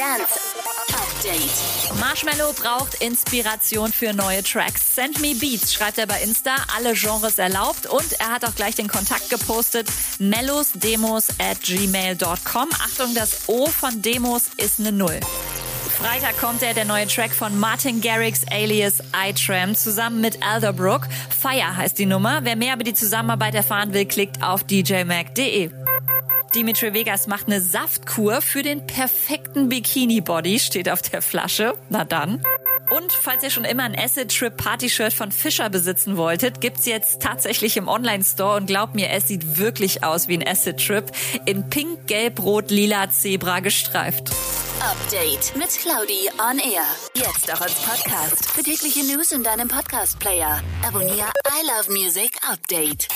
Dance Update. Marshmallow braucht Inspiration für neue Tracks. Send me Beats, schreibt er bei Insta, alle Genres erlaubt und er hat auch gleich den Kontakt gepostet, mellosdemos at gmail.com. Achtung, das O von Demos ist eine Null. Freitag kommt er, der neue Track von Martin Garrix alias iTram zusammen mit Alderbrook. Fire heißt die Nummer. Wer mehr über die Zusammenarbeit erfahren will, klickt auf djmac.de. Dimitri Vegas macht eine Saftkur für den perfekten Bikini-Body, steht auf der Flasche. Na dann. Und falls ihr schon immer ein Acid Trip Party-Shirt von Fischer besitzen wolltet, gibt's jetzt tatsächlich im Online-Store und glaubt mir, es sieht wirklich aus wie ein Acid Trip. In pink, gelb, rot, lila, zebra gestreift. Update mit Claudi on Air. Jetzt auch als Podcast. Für tägliche News in deinem Podcast-Player. Abonniere I Love Music Update.